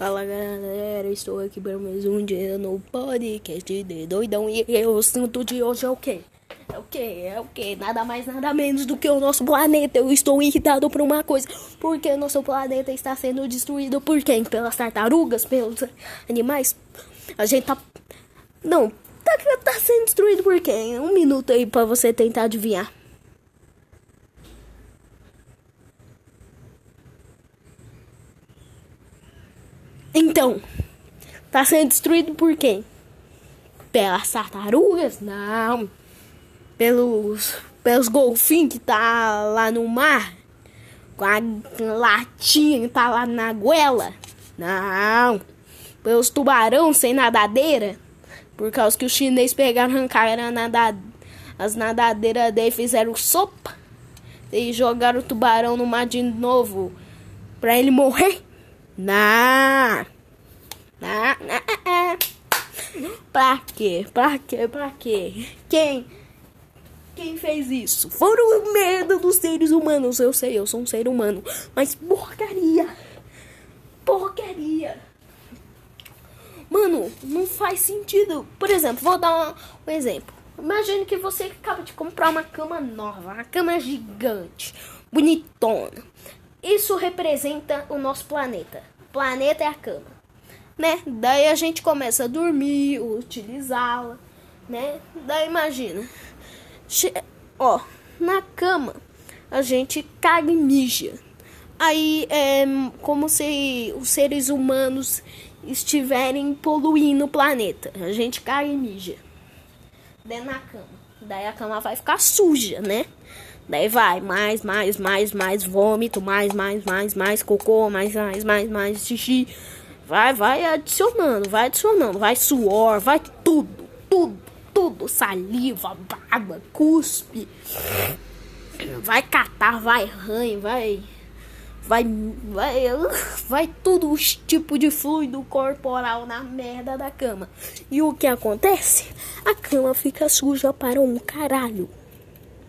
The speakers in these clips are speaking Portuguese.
Fala galera, estou aqui para mais um dia no podcast de doidão e o assunto de hoje é o quê? É o quê? É o quê? Nada mais, nada menos do que o nosso planeta. Eu estou irritado por uma coisa. Porque o nosso planeta está sendo destruído por quem? Pelas tartarugas? Pelos animais? A gente tá. Não, tá, tá sendo destruído por quem? Um minuto aí para você tentar adivinhar. Então, tá sendo destruído por quem? Pelas tartarugas? Não. Pelos, pelos golfinhos que tá lá no mar? Com a latinha que tá lá na goela? Não. Pelos tubarão sem nadadeira? Por causa que os chineses pegaram, arrancaram nada, as nadadeiras dele fizeram sopa. E jogaram o tubarão no mar de novo. Pra ele morrer? Não. Não, não. Pra quê? Pra quê? Pra quê? Quem? Quem fez isso? Foram merda dos seres humanos. Eu sei, eu sou um ser humano. Mas porcaria. Porcaria. Mano, não faz sentido. Por exemplo, vou dar um, um exemplo. Imagine que você acaba de comprar uma cama nova, uma cama gigante, bonitona. Isso representa o nosso planeta. Planeta é a cama, né? Daí a gente começa a dormir, utilizá-la, né? Daí imagina, ó, na cama a gente caga e mija. Aí é como se os seres humanos estiverem poluindo o planeta. A gente caga e mija dentro da cama. Daí a cama vai ficar suja, né? Daí vai, mais, mais, mais, mais vômito, mais, mais, mais, mais cocô, mais, mais, mais, mais xixi. Vai, vai adicionando, vai adicionando, vai suor, vai tudo, tudo, tudo, saliva, baba, cuspe. Vai catar, vai ranho, vai vai vai vai tudo os tipo de fluido corporal na merda da cama. E o que acontece? A cama fica suja para um caralho.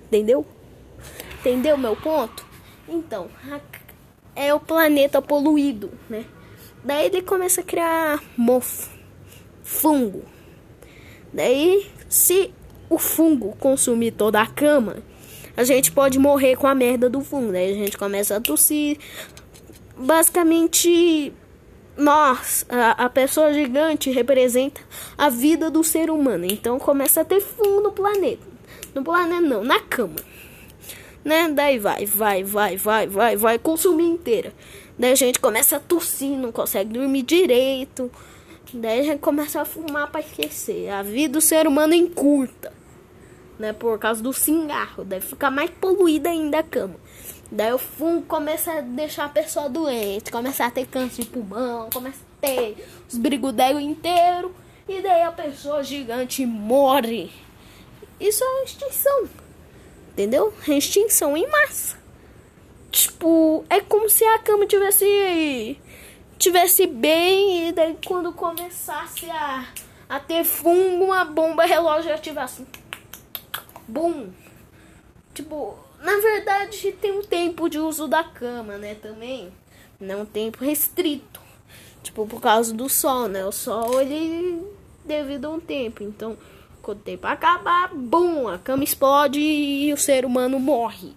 Entendeu? Entendeu meu ponto? Então, é o planeta poluído, né? Daí ele começa a criar mofo, fungo. Daí, se o fungo consumir toda a cama, a gente pode morrer com a merda do fungo. Daí a gente começa a tossir. Basicamente, nós, a, a pessoa gigante, representa a vida do ser humano. Então começa a ter fungo no planeta. No planeta não, na cama né? Daí vai, vai, vai, vai, vai, vai, consumir inteira. Daí a gente começa a tossir, não consegue dormir direito. Daí a gente começa a fumar para esquecer. A vida do ser humano encurta, né? Por causa do cigarro. Daí fica mais poluída ainda a cama. Daí o fumo começa a deixar a pessoa doente, começa a ter câncer de pulmão, começa a ter os brigudegos inteiros. E daí a pessoa gigante morre. Isso é uma extinção. Entendeu? Extinção em massa. Tipo, é como se a cama tivesse tivesse bem e daí quando começasse a, a ter fungo, uma bomba relógio ativasse. Bum. Tipo, na verdade tem um tempo de uso da cama, né, também. Não um tempo restrito. Tipo, por causa do sol, né? O sol, ele devido a um tempo. Então, quando o tempo acabar, bum, a cama explode e o ser humano morre.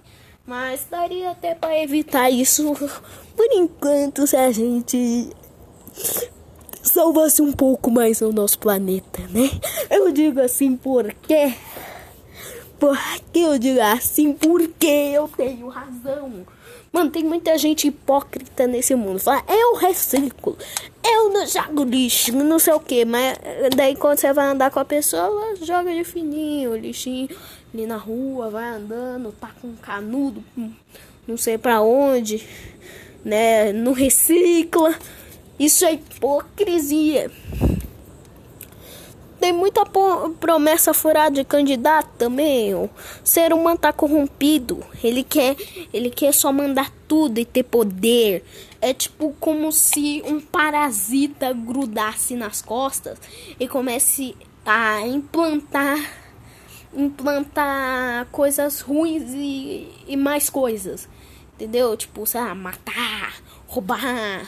Mas daria até para evitar isso por enquanto se a gente salvasse um pouco mais o nosso planeta, né? Eu digo assim porque porque eu digo assim porque eu tenho razão. Mano, tem muita gente hipócrita nesse mundo. Fala, eu reciclo, eu não jogo lixo, não sei o que. Mas daí quando você vai andar com a pessoa, ela joga de fininho, lixinho ali na rua, vai andando, tá com um canudo, não sei para onde, né? Não recicla. Isso é hipocrisia tem muita promessa furada de candidato também. O ser humano tá corrompido. Ele quer, ele quer só mandar tudo e ter poder. É tipo como se um parasita grudasse nas costas e comece a implantar implantar coisas ruins e, e mais coisas. Entendeu? Tipo, sei lá, matar, roubar,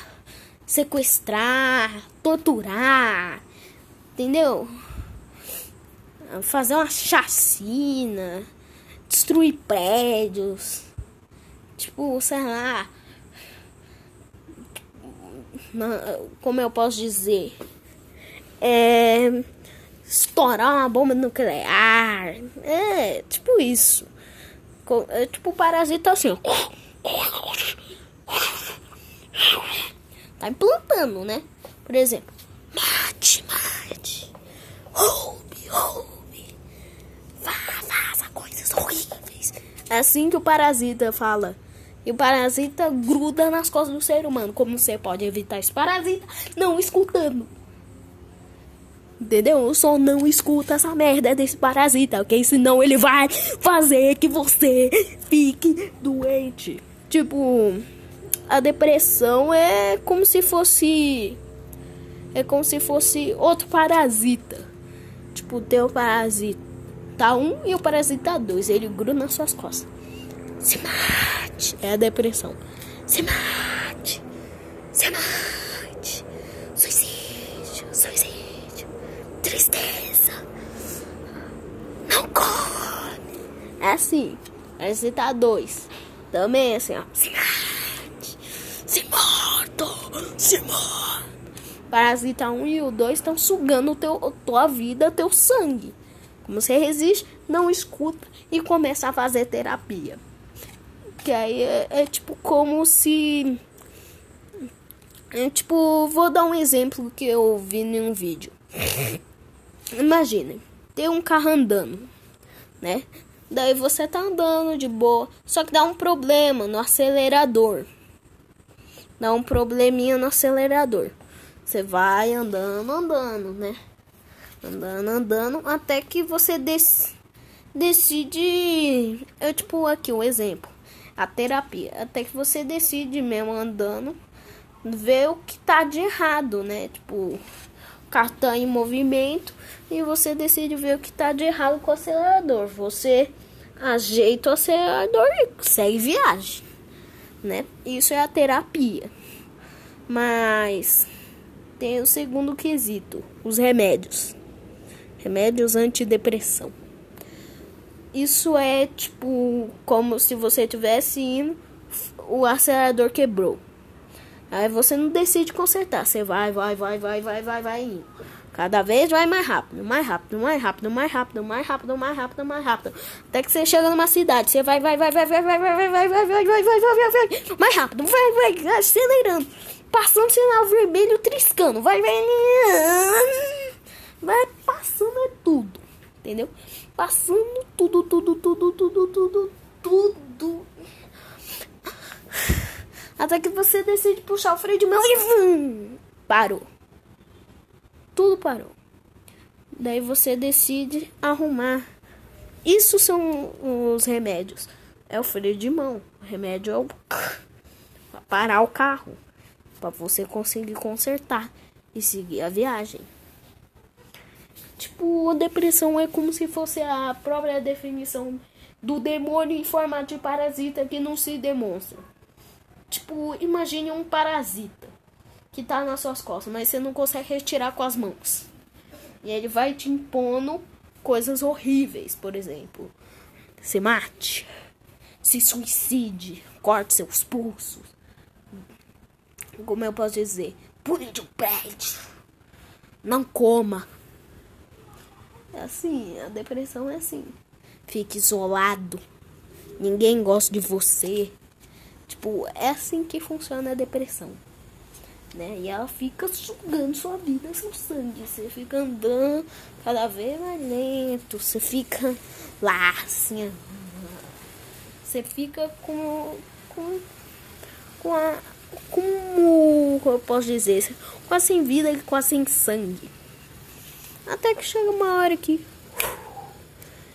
sequestrar, torturar, entendeu? Fazer uma chacina, destruir prédios, tipo, sei lá, como eu posso dizer, é, estourar uma bomba nuclear, é tipo isso, é tipo parasita assim, tá implantando, né? Por exemplo, mate, mate, roube, roube, faça coisas horríveis. É assim que o parasita fala. E o parasita gruda nas costas do ser humano. Como você pode evitar esse parasita? Não escutando. Entendeu? Só não escuta essa merda desse parasita, ok? Senão ele vai fazer que você fique doente. Tipo, a depressão é como se fosse. É como se fosse outro parasita. Tipo, tem o parasita 1 e o parasita 2. Ele gruda nas suas costas. Se mate. É a depressão. Se mate. Se mate. Suicídio. Suicídio. Tristeza. Não come. É assim. Parasita 2. Também é assim, ó. Se mate. Se morto. Se morto. Parasita 1 e o 2 estão sugando teu, tua vida, teu sangue. Como você resiste, não escuta e começa a fazer terapia. Que aí é, é tipo como se. É, tipo, vou dar um exemplo que eu vi em um vídeo. Imaginem, tem um carro andando, né? Daí você tá andando de boa, só que dá um problema no acelerador. Dá um probleminha no acelerador. Você vai andando, andando, né? Andando, andando, até que você dec decide. Eu, tipo, aqui um exemplo a terapia. Até que você decide mesmo andando, ver o que tá de errado, né? Tipo, o carro tá em movimento e você decide ver o que tá de errado com o acelerador. Você ajeita o acelerador e segue viagem, né? Isso é a terapia. Mas tem o segundo quesito, os remédios. Remédios antidepressão. Isso é tipo como se você tivesse indo, o acelerador quebrou. Aí você não decide consertar, você vai, vai, vai, vai, vai, vai, vai indo. Cada vez vai mais rápido, mais rápido, mais rápido, mais rápido, mais rápido, mais rápido, mais rápido. Até que você chega numa cidade, você vai, vai, vai, vai, vai, vai, vai, vai, vai, vai, vai, vai, vai, vai, vai, vai, mais rápido, vai, vai, acelerando, passando sinal vermelho, triscando, vai, vai, vai passando é tudo, entendeu? Passando tudo, tudo, tudo, tudo, tudo, tudo. Até que você decide puxar o freio de mão e vum, parou. Tudo parou. Daí você decide arrumar. Isso são os remédios. É o freio de mão. O remédio é o parar o carro para você conseguir consertar e seguir a viagem. Tipo, a depressão é como se fosse a própria definição do demônio em formato de parasita que não se demonstra. Tipo, imagine um parasita que tá nas suas costas, mas você não consegue retirar com as mãos. E ele vai te impondo coisas horríveis, por exemplo. Se mate, se suicide, corte seus pulsos. Como eu posso dizer? Pule de um prédio. Não coma. É assim, a depressão é assim. Fique isolado. Ninguém gosta de você. Tipo, é assim que funciona a depressão. Né? E ela fica sugando sua vida, seu sangue. Você fica andando cada vez mais lento. Você fica lá, assim. Você fica com. com. com a. Como eu posso dizer? Quase sem vida e quase sem sangue. Até que chega uma hora que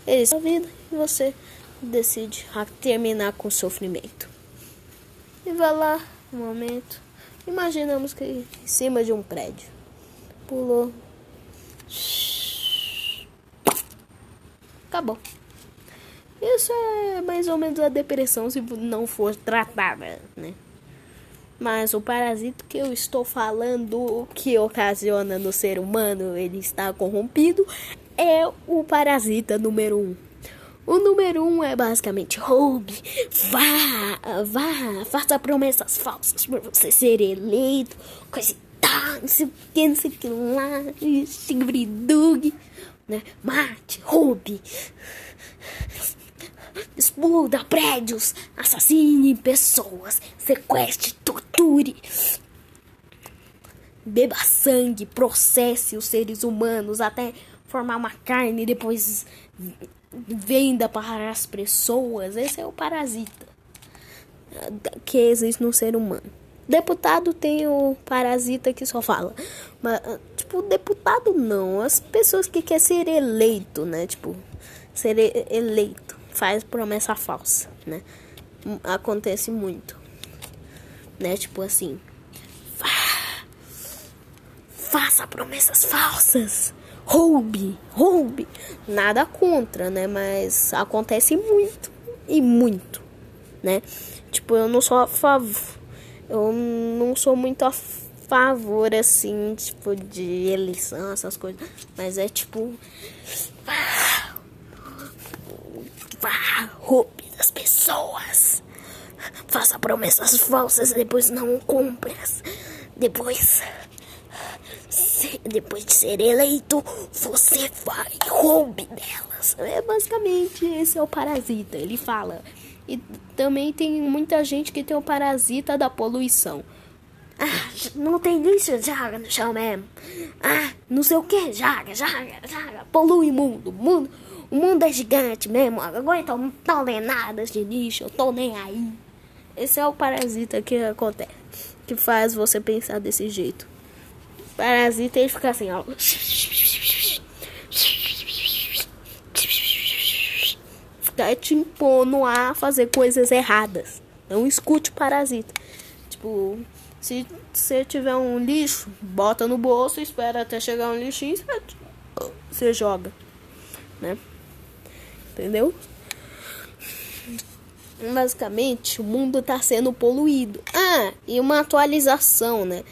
ele a vida e você decide terminar com o sofrimento. E vai lá, um momento. Imaginamos que em cima de um prédio. Pulou. Acabou. Isso é mais ou menos a depressão se não for tratada, né? Mas o parasita que eu estou falando que ocasiona no ser humano ele está corrompido é o parasita número um. O número um é basicamente roube, vá, vá, faça promessas falsas por você ser eleito, coisa e tal, não sei o que, não sei o que lá, tigridug, né? Mate, roube, exploda prédios, assassine pessoas, sequestre, torture, beba sangue, processe os seres humanos até formar uma carne e depois venda para as pessoas. Esse é o parasita que existe no ser humano. Deputado tem o parasita que só fala. Mas, tipo, deputado não. As pessoas que querem ser eleito, né? Tipo, ser eleito. Faz promessa falsa, né? Acontece muito. Né? Tipo assim. Faça promessas falsas roube, roube. Nada contra, né? Mas acontece muito e muito, né? Tipo, eu não sou a favor. Eu não sou muito a favor, assim, tipo, de eleição, essas coisas. Mas é tipo. Roube das pessoas. Faça promessas falsas, depois não compras. Depois depois de ser eleito, você vai roube delas. É basicamente esse é o parasita. Ele fala. E também tem muita gente que tem o parasita da poluição. Ah, não tem lixo, joga no chão mesmo. Ah, não sei o que, joga, joga, joga. Polui o mundo. O mundo, o mundo é gigante mesmo. Aguenta um toneladas de lixo, eu tô nem aí. Esse é o parasita que acontece. Que faz você pensar desse jeito parasita ele fica assim, ó. Fica te impondo a fazer coisas erradas. Não escute o parasita. Tipo, se você tiver um lixo, bota no bolso, espera até chegar um lixinho, você joga, né? Entendeu? Basicamente, o mundo está sendo poluído. Ah, e uma atualização, né?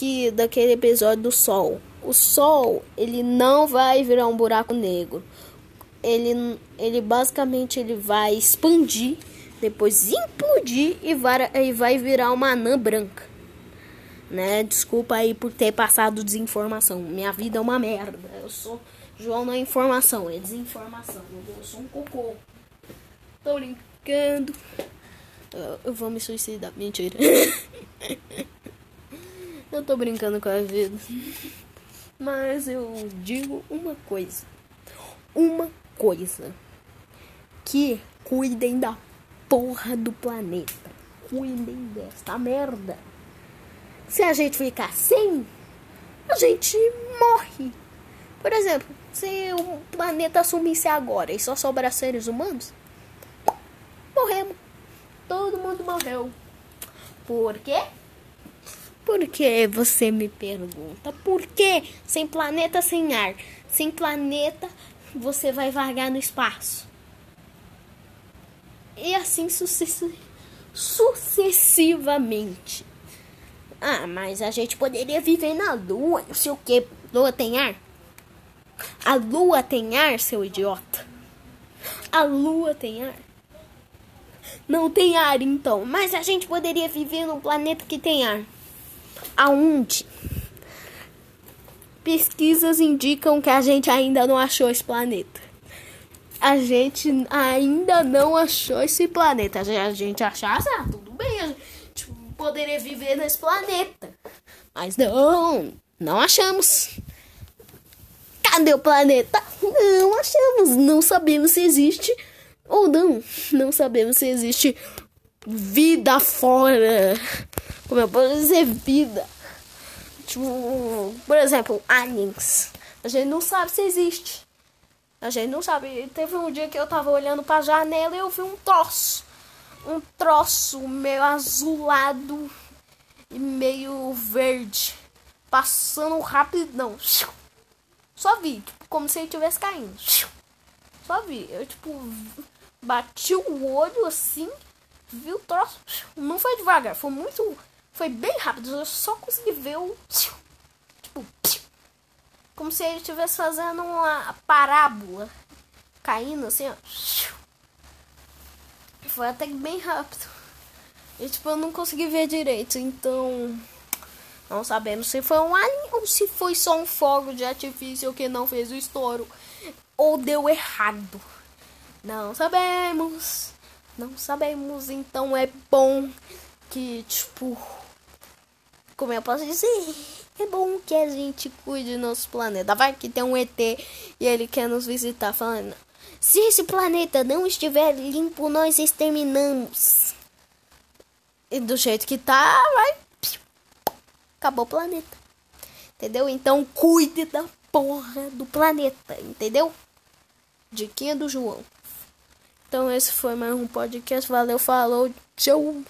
que daquele episódio do Sol. O Sol, ele não vai virar um buraco negro. Ele, ele basicamente ele vai expandir, depois implodir e vai, e vai virar uma anã branca. Né? Desculpa aí por ter passado desinformação. Minha vida é uma merda. Eu sou João não é informação, é desinformação. Eu sou um cocô. Tô brincando. Eu vou me suicidar. Mentira. Eu tô brincando com a vida. Mas eu digo uma coisa. Uma coisa. Que cuidem da porra do planeta. Cuidem desta merda. Se a gente ficar sem, a gente morre. Por exemplo, se o planeta sumisse agora e só sobrar seres humanos, morremos. Todo mundo morreu. Por quê? Por que você me pergunta? Por que sem planeta, sem ar? Sem planeta, você vai vagar no espaço. E assim sucessivamente. Ah, mas a gente poderia viver na lua. Não sei o que. Lua tem ar? A lua tem ar, seu idiota. A lua tem ar. Não tem ar, então. Mas a gente poderia viver num planeta que tem ar aonde pesquisas indicam que a gente ainda não achou esse planeta. A gente ainda não achou esse planeta. Se a gente achasse, ah, tudo bem, a gente poderia viver nesse planeta. Mas não, não achamos. Cadê o planeta? Não achamos, não sabemos se existe ou não. Não sabemos se existe vida fora como eu posso dizer, vida. Tipo, por exemplo, aliens. A gente não sabe se existe. A gente não sabe. Teve um dia que eu tava olhando pra janela e eu vi um troço. Um troço meio azulado e meio verde. Passando rapidão. Só vi, tipo, como se ele estivesse caindo. Só vi. Eu, tipo, bati o olho assim, vi o troço. Não foi devagar, foi muito Foi bem rápido, eu só consegui ver o. Tipo, como se ele estivesse fazendo uma parábola caindo assim, ó. Foi até bem rápido. E tipo, eu não consegui ver direito, então. Não sabemos se foi um alien ou se foi só um fogo de artifício que não fez o estouro. Ou deu errado. Não sabemos. Não sabemos. Então é bom que, tipo. Como eu posso dizer? É bom que a gente cuide do nosso planeta. Vai que tem um ET e ele quer nos visitar falando. Se esse planeta não estiver limpo, nós exterminamos. E do jeito que tá, vai. Acabou o planeta. Entendeu? Então cuide da porra do planeta. Entendeu? Diquinha do João. Então esse foi mais um podcast. Valeu, falou, tchau.